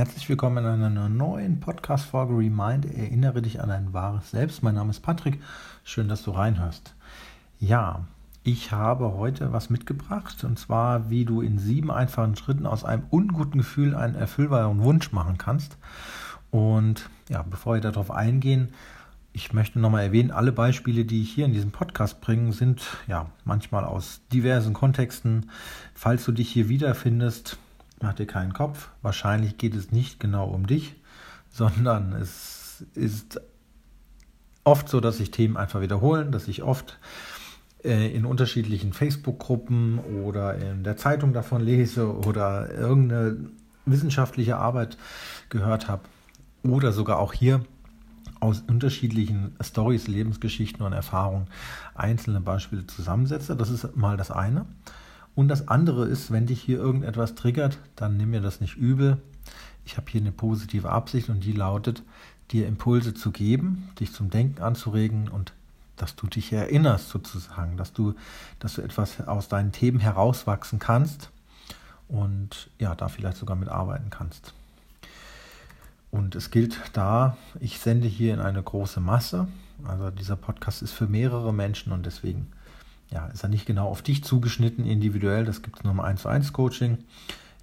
Herzlich willkommen in einer neuen Podcast-Folge Remind. Erinnere dich an dein wahres Selbst. Mein Name ist Patrick. Schön, dass du reinhörst. Ja, ich habe heute was mitgebracht und zwar, wie du in sieben einfachen Schritten aus einem unguten Gefühl einen erfüllbaren Wunsch machen kannst. Und ja, bevor wir darauf eingehen, ich möchte nochmal erwähnen, alle Beispiele, die ich hier in diesem Podcast bringe, sind ja manchmal aus diversen Kontexten. Falls du dich hier wiederfindest, mach dir keinen Kopf. Wahrscheinlich geht es nicht genau um dich, sondern es ist oft so, dass sich Themen einfach wiederholen, dass ich oft äh, in unterschiedlichen Facebook-Gruppen oder in der Zeitung davon lese oder irgendeine wissenschaftliche Arbeit gehört habe oder sogar auch hier aus unterschiedlichen Stories, Lebensgeschichten und Erfahrungen einzelne Beispiele zusammensetze. Das ist mal das eine. Und das andere ist, wenn dich hier irgendetwas triggert, dann nimm mir das nicht übel. Ich habe hier eine positive Absicht und die lautet, dir Impulse zu geben, dich zum Denken anzuregen und dass du dich erinnerst sozusagen, dass du, dass du etwas aus deinen Themen herauswachsen kannst und ja, da vielleicht sogar mitarbeiten kannst. Und es gilt da, ich sende hier in eine große Masse. Also dieser Podcast ist für mehrere Menschen und deswegen ja, ist er nicht genau auf dich zugeschnitten, individuell. Das gibt es nur im 1 zu 1 Coaching.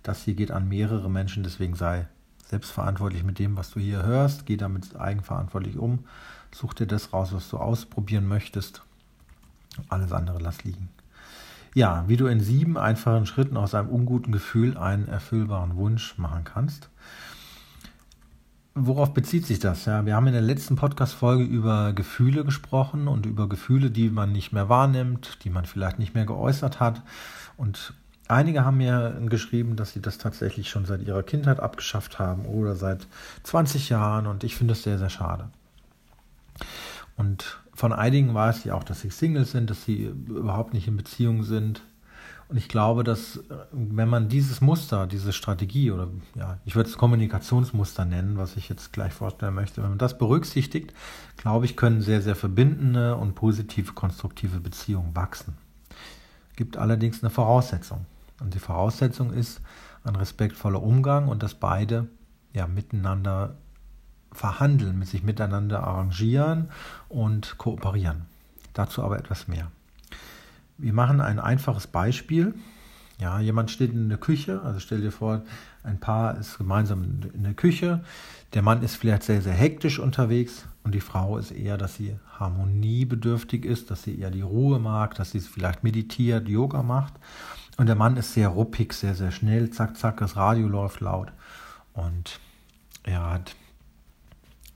Das hier geht an mehrere Menschen, deswegen sei selbstverantwortlich mit dem, was du hier hörst. Geh damit eigenverantwortlich um. Such dir das raus, was du ausprobieren möchtest. Alles andere lass liegen. Ja, wie du in sieben einfachen Schritten aus einem unguten Gefühl einen erfüllbaren Wunsch machen kannst. Worauf bezieht sich das? Ja, wir haben in der letzten Podcast-Folge über Gefühle gesprochen und über Gefühle, die man nicht mehr wahrnimmt, die man vielleicht nicht mehr geäußert hat. Und einige haben mir geschrieben, dass sie das tatsächlich schon seit ihrer Kindheit abgeschafft haben oder seit 20 Jahren. Und ich finde das sehr, sehr schade. Und von einigen weiß ich auch, dass sie Single sind, dass sie überhaupt nicht in Beziehung sind. Und ich glaube, dass wenn man dieses Muster, diese Strategie oder ja, ich würde es Kommunikationsmuster nennen, was ich jetzt gleich vorstellen möchte, wenn man das berücksichtigt, glaube ich, können sehr, sehr verbindende und positive, konstruktive Beziehungen wachsen. Gibt allerdings eine Voraussetzung. Und die Voraussetzung ist ein respektvoller Umgang und dass beide ja miteinander verhandeln, mit sich miteinander arrangieren und kooperieren. Dazu aber etwas mehr. Wir machen ein einfaches Beispiel. Ja, jemand steht in der Küche, also stell dir vor, ein Paar ist gemeinsam in der Küche. Der Mann ist vielleicht sehr, sehr hektisch unterwegs und die Frau ist eher, dass sie harmoniebedürftig ist, dass sie eher die Ruhe mag, dass sie vielleicht meditiert, Yoga macht. Und der Mann ist sehr ruppig, sehr, sehr schnell, zack, zack, das Radio läuft laut. Und er hat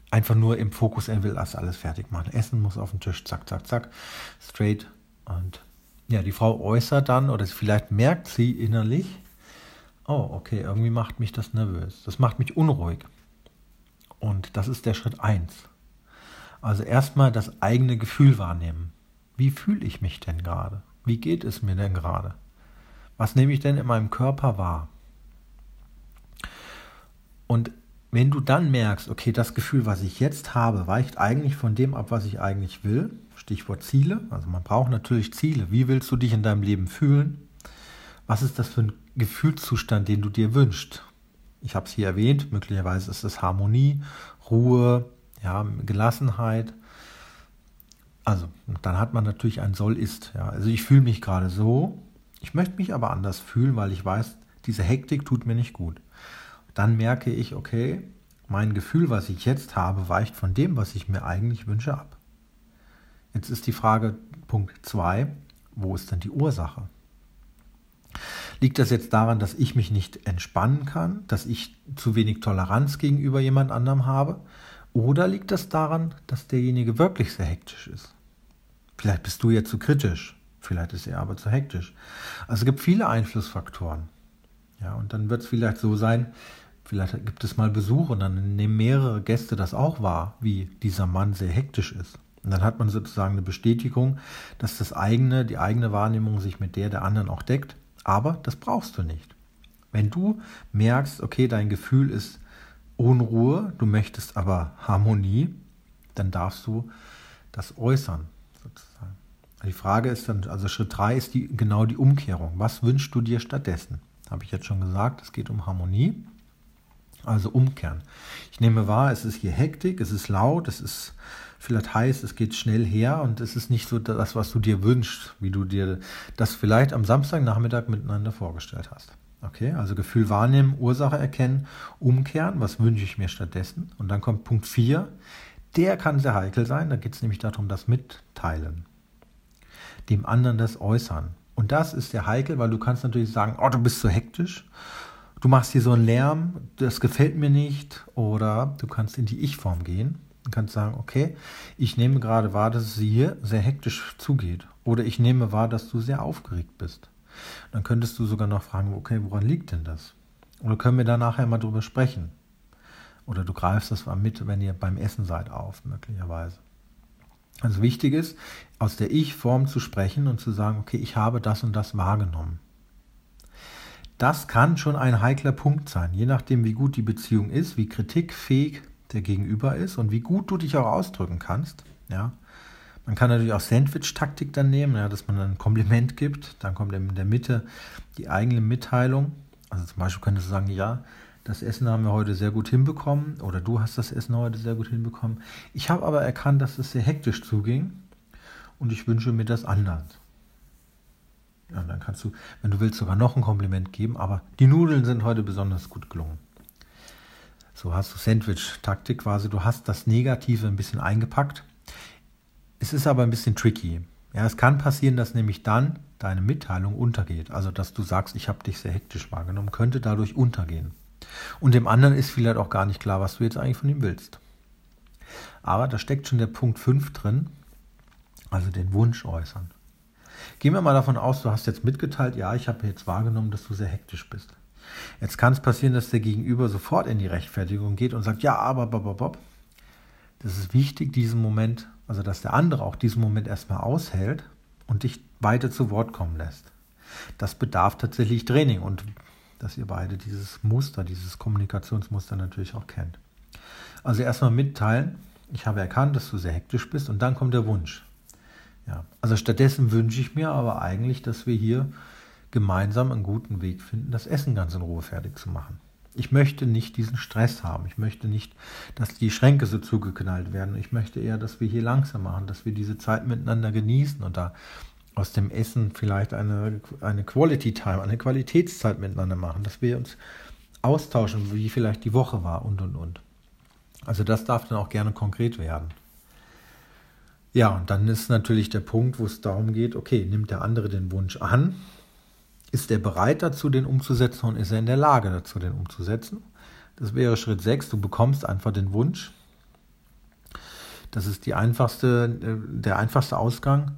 einfach nur im Fokus, er will das alles fertig machen. Essen muss auf den Tisch, zack, zack, zack, straight. Und ja, die Frau äußert dann oder vielleicht merkt sie innerlich, oh, okay, irgendwie macht mich das nervös. Das macht mich unruhig. Und das ist der Schritt 1. Also erstmal das eigene Gefühl wahrnehmen. Wie fühle ich mich denn gerade? Wie geht es mir denn gerade? Was nehme ich denn in meinem Körper wahr? Und wenn du dann merkst, okay, das Gefühl, was ich jetzt habe, weicht eigentlich von dem ab, was ich eigentlich will, Stichwort Ziele. Also man braucht natürlich Ziele. Wie willst du dich in deinem Leben fühlen? Was ist das für ein Gefühlszustand, den du dir wünschst? Ich habe es hier erwähnt, möglicherweise ist es Harmonie, Ruhe, ja, Gelassenheit. Also, dann hat man natürlich ein Soll-Ist. Ja. Also ich fühle mich gerade so, ich möchte mich aber anders fühlen, weil ich weiß, diese Hektik tut mir nicht gut. Dann merke ich, okay, mein Gefühl, was ich jetzt habe, weicht von dem, was ich mir eigentlich wünsche, ab. Jetzt ist die Frage Punkt 2, wo ist denn die Ursache? Liegt das jetzt daran, dass ich mich nicht entspannen kann, dass ich zu wenig Toleranz gegenüber jemand anderem habe? Oder liegt das daran, dass derjenige wirklich sehr hektisch ist? Vielleicht bist du jetzt zu kritisch, vielleicht ist er aber zu hektisch. Also es gibt viele Einflussfaktoren. Ja, und dann wird es vielleicht so sein, vielleicht gibt es mal Besuch und dann nehmen mehrere Gäste das auch wahr, wie dieser Mann sehr hektisch ist. Und dann hat man sozusagen eine Bestätigung, dass das eigene, die eigene Wahrnehmung sich mit der der anderen auch deckt. Aber das brauchst du nicht. Wenn du merkst, okay, dein Gefühl ist Unruhe, du möchtest aber Harmonie, dann darfst du das äußern, sozusagen. Die Frage ist dann, also Schritt 3 ist die, genau die Umkehrung. Was wünschst du dir stattdessen? Habe ich jetzt schon gesagt, es geht um Harmonie. Also umkehren. Ich nehme wahr, es ist hier Hektik, es ist laut, es ist vielleicht heiß, es geht schnell her und es ist nicht so das, was du dir wünschst, wie du dir das vielleicht am Samstagnachmittag miteinander vorgestellt hast. Okay, also Gefühl wahrnehmen, Ursache erkennen, umkehren, was wünsche ich mir stattdessen? Und dann kommt Punkt 4, der kann sehr heikel sein, da geht es nämlich darum, das Mitteilen. Dem anderen das Äußern. Und das ist sehr heikel, weil du kannst natürlich sagen, oh, du bist so hektisch, du machst hier so einen Lärm, das gefällt mir nicht. Oder du kannst in die Ich-Form gehen und kannst sagen, okay, ich nehme gerade wahr, dass es hier sehr hektisch zugeht. Oder ich nehme wahr, dass du sehr aufgeregt bist. Dann könntest du sogar noch fragen, okay, woran liegt denn das? Oder können wir da nachher mal drüber sprechen? Oder du greifst das mal mit, wenn ihr beim Essen seid, auf, möglicherweise. Also wichtig ist, aus der Ich-Form zu sprechen und zu sagen, okay, ich habe das und das wahrgenommen. Das kann schon ein heikler Punkt sein, je nachdem, wie gut die Beziehung ist, wie kritikfähig der Gegenüber ist und wie gut du dich auch ausdrücken kannst. Ja. Man kann natürlich auch Sandwich-Taktik dann nehmen, ja, dass man ein Kompliment gibt. Dann kommt in der Mitte die eigene Mitteilung. Also zum Beispiel könntest du sagen, ja, das Essen haben wir heute sehr gut hinbekommen oder du hast das Essen heute sehr gut hinbekommen. Ich habe aber erkannt, dass es sehr hektisch zuging und ich wünsche mir das anders. Ja, dann kannst du, wenn du willst, sogar noch ein Kompliment geben, aber die Nudeln sind heute besonders gut gelungen. So hast du Sandwich-Taktik quasi, du hast das Negative ein bisschen eingepackt. Es ist aber ein bisschen tricky. Ja, es kann passieren, dass nämlich dann deine Mitteilung untergeht. Also, dass du sagst, ich habe dich sehr hektisch wahrgenommen, könnte dadurch untergehen. Und dem anderen ist vielleicht auch gar nicht klar, was du jetzt eigentlich von ihm willst. Aber da steckt schon der Punkt 5 drin, also den Wunsch äußern. Gehen wir mal davon aus, du hast jetzt mitgeteilt, ja, ich habe jetzt wahrgenommen, dass du sehr hektisch bist. Jetzt kann es passieren, dass der Gegenüber sofort in die Rechtfertigung geht und sagt, ja, aber, bob, bob. Das ist wichtig, diesen Moment, also dass der andere auch diesen Moment erstmal aushält und dich weiter zu Wort kommen lässt. Das bedarf tatsächlich Training und dass ihr beide dieses Muster, dieses Kommunikationsmuster natürlich auch kennt. Also erstmal mitteilen, ich habe erkannt, dass du sehr hektisch bist und dann kommt der Wunsch. Ja, also stattdessen wünsche ich mir aber eigentlich, dass wir hier gemeinsam einen guten Weg finden, das Essen ganz in Ruhe fertig zu machen. Ich möchte nicht diesen Stress haben. Ich möchte nicht, dass die Schränke so zugeknallt werden. Ich möchte eher, dass wir hier langsam machen, dass wir diese Zeit miteinander genießen und da aus dem Essen vielleicht eine, eine Quality Time, eine Qualitätszeit miteinander machen, dass wir uns austauschen, wie vielleicht die Woche war und und und. Also das darf dann auch gerne konkret werden. Ja, und dann ist natürlich der Punkt, wo es darum geht, okay, nimmt der andere den Wunsch an ist er bereit dazu, den umzusetzen und ist er in der Lage dazu, den umzusetzen? Das wäre Schritt 6. Du bekommst einfach den Wunsch. Das ist die einfachste, äh, der einfachste Ausgang.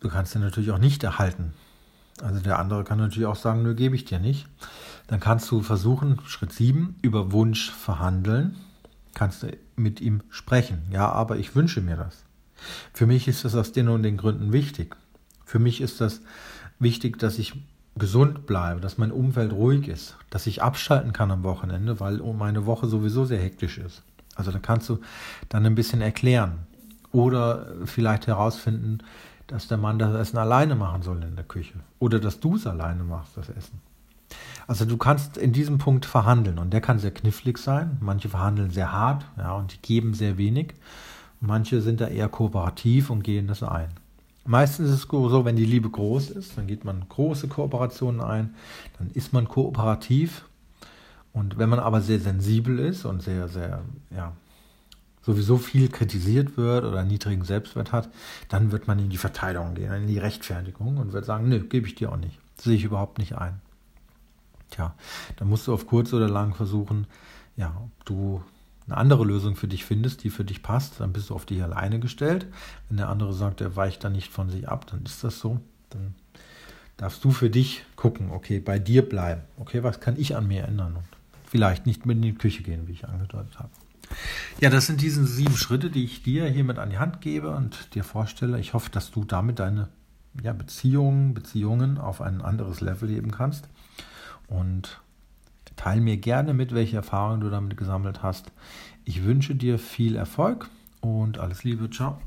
Du kannst den natürlich auch nicht erhalten. Also der andere kann natürlich auch sagen, nö, gebe ich dir nicht. Dann kannst du versuchen, Schritt 7, über Wunsch verhandeln. Kannst du mit ihm sprechen. Ja, aber ich wünsche mir das. Für mich ist das aus den und den Gründen wichtig. Für mich ist das wichtig, dass ich gesund bleibe, dass mein Umfeld ruhig ist, dass ich abschalten kann am Wochenende, weil meine Woche sowieso sehr hektisch ist. Also da kannst du dann ein bisschen erklären oder vielleicht herausfinden, dass der Mann das Essen alleine machen soll in der Küche oder dass du es alleine machst, das Essen. Also du kannst in diesem Punkt verhandeln und der kann sehr knifflig sein. Manche verhandeln sehr hart ja, und die geben sehr wenig. Manche sind da eher kooperativ und gehen das ein. Meistens ist es so, wenn die Liebe groß ist, dann geht man große Kooperationen ein, dann ist man kooperativ. Und wenn man aber sehr sensibel ist und sehr, sehr, ja, sowieso viel kritisiert wird oder niedrigen Selbstwert hat, dann wird man in die Verteidigung gehen, in die Rechtfertigung und wird sagen, nö, gebe ich dir auch nicht. Sehe ich überhaupt nicht ein. Tja, dann musst du auf kurz oder lang versuchen, ja, ob du eine andere Lösung für dich findest, die für dich passt, dann bist du auf dich alleine gestellt. Wenn der andere sagt, er weicht dann nicht von sich ab, dann ist das so. Dann darfst du für dich gucken, okay, bei dir bleiben. Okay, was kann ich an mir ändern? Und vielleicht nicht mit in die Küche gehen, wie ich angedeutet habe. Ja, das sind diese sieben Schritte, die ich dir hiermit an die Hand gebe und dir vorstelle. Ich hoffe, dass du damit deine ja, Beziehungen, Beziehungen auf ein anderes Level heben kannst. Und Teil mir gerne mit, welche Erfahrungen du damit gesammelt hast. Ich wünsche dir viel Erfolg und alles Liebe. Ciao.